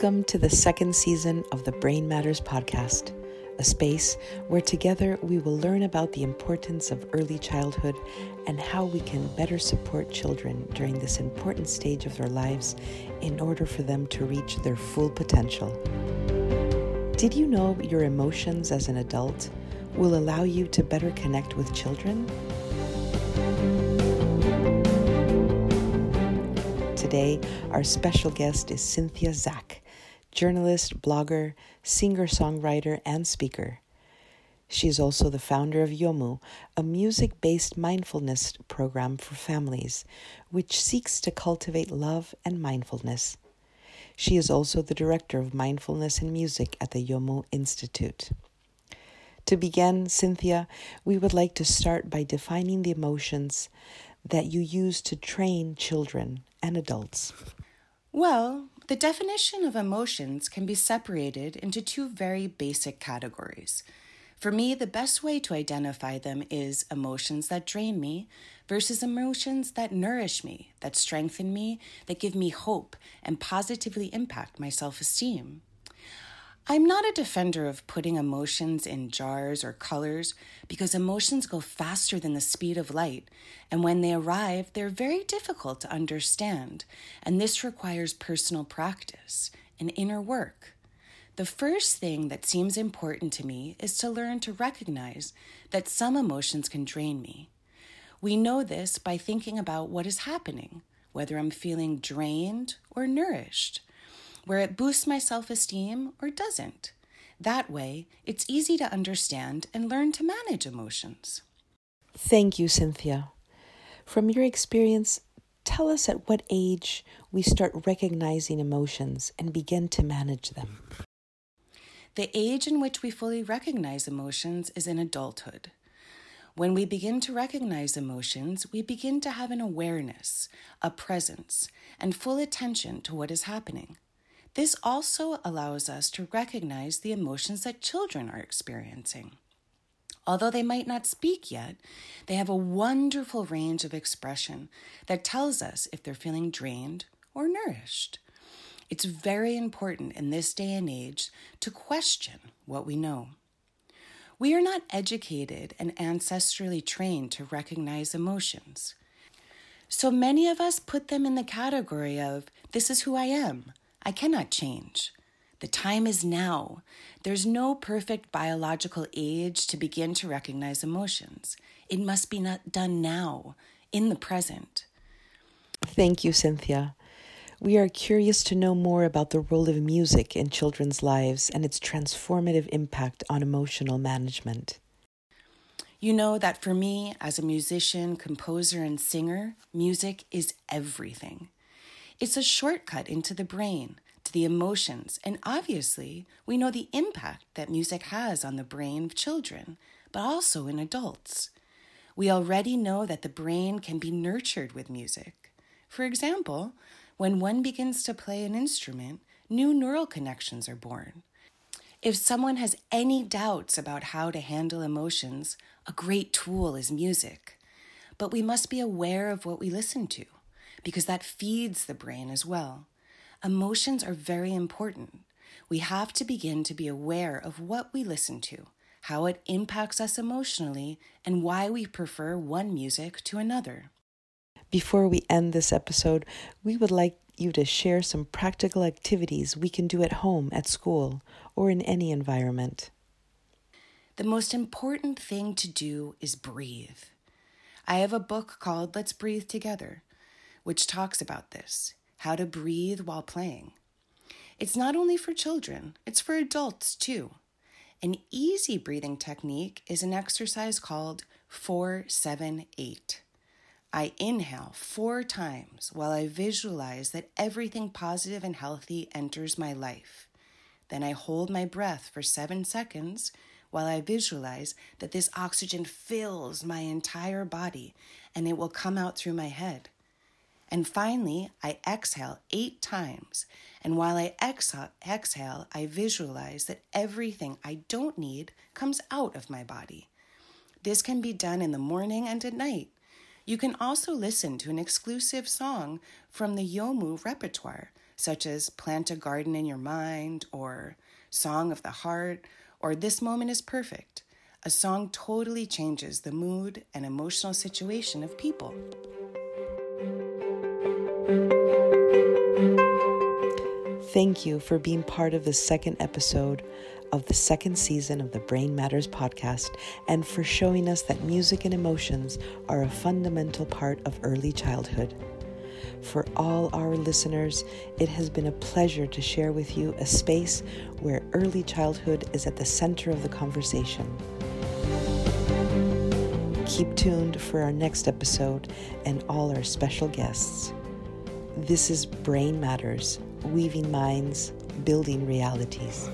Welcome to the second season of the Brain Matters podcast, a space where together we will learn about the importance of early childhood and how we can better support children during this important stage of their lives in order for them to reach their full potential. Did you know your emotions as an adult will allow you to better connect with children? Today, our special guest is Cynthia Zak, journalist, blogger, singer songwriter, and speaker. She is also the founder of Yomu, a music based mindfulness program for families, which seeks to cultivate love and mindfulness. She is also the director of mindfulness and music at the Yomu Institute. To begin, Cynthia, we would like to start by defining the emotions that you use to train children and adults? Well, the definition of emotions can be separated into two very basic categories. For me, the best way to identify them is emotions that drain me versus emotions that nourish me, that strengthen me, that give me hope, and positively impact my self esteem. I'm not a defender of putting emotions in jars or colors because emotions go faster than the speed of light, and when they arrive, they're very difficult to understand, and this requires personal practice and inner work. The first thing that seems important to me is to learn to recognize that some emotions can drain me. We know this by thinking about what is happening, whether I'm feeling drained or nourished where it boosts my self esteem or doesn't. That way, it's easy to understand and learn to manage emotions. Thank you, Cynthia. From your experience, tell us at what age we start recognizing emotions and begin to manage them. The age in which we fully recognize emotions is in adulthood. When we begin to recognize emotions, we begin to have an awareness, a presence, and full attention to what is happening. This also allows us to recognize the emotions that children are experiencing. Although they might not speak yet, they have a wonderful range of expression that tells us if they're feeling drained or nourished. It's very important in this day and age to question what we know. We are not educated and ancestrally trained to recognize emotions. So many of us put them in the category of, this is who I am. I cannot change. The time is now. There's no perfect biological age to begin to recognize emotions. It must be not done now, in the present. Thank you, Cynthia. We are curious to know more about the role of music in children's lives and its transformative impact on emotional management. You know that for me, as a musician, composer, and singer, music is everything. It's a shortcut into the brain, to the emotions, and obviously, we know the impact that music has on the brain of children, but also in adults. We already know that the brain can be nurtured with music. For example, when one begins to play an instrument, new neural connections are born. If someone has any doubts about how to handle emotions, a great tool is music. But we must be aware of what we listen to because that feeds the brain as well. Emotions are very important. We have to begin to be aware of what we listen to, how it impacts us emotionally, and why we prefer one music to another. Before we end this episode, we would like you to share some practical activities we can do at home, at school, or in any environment. The most important thing to do is breathe. I have a book called Let's Breathe Together which talks about this how to breathe while playing. It's not only for children, it's for adults too. An easy breathing technique is an exercise called 478. I inhale four times while I visualize that everything positive and healthy enters my life. Then I hold my breath for seven seconds while I visualize that this oxygen fills my entire body and it will come out through my head. And finally, I exhale eight times. And while I exhale, I visualize that everything I don't need comes out of my body. This can be done in the morning and at night. You can also listen to an exclusive song from the Yomu repertoire, such as Plant a Garden in Your Mind or Song of the Heart or This Moment is Perfect. A song totally changes the mood and emotional situation of people. Thank you for being part of the second episode of the second season of the Brain Matters podcast and for showing us that music and emotions are a fundamental part of early childhood. For all our listeners, it has been a pleasure to share with you a space where early childhood is at the center of the conversation. Keep tuned for our next episode and all our special guests. This is Brain Matters, weaving minds, building realities.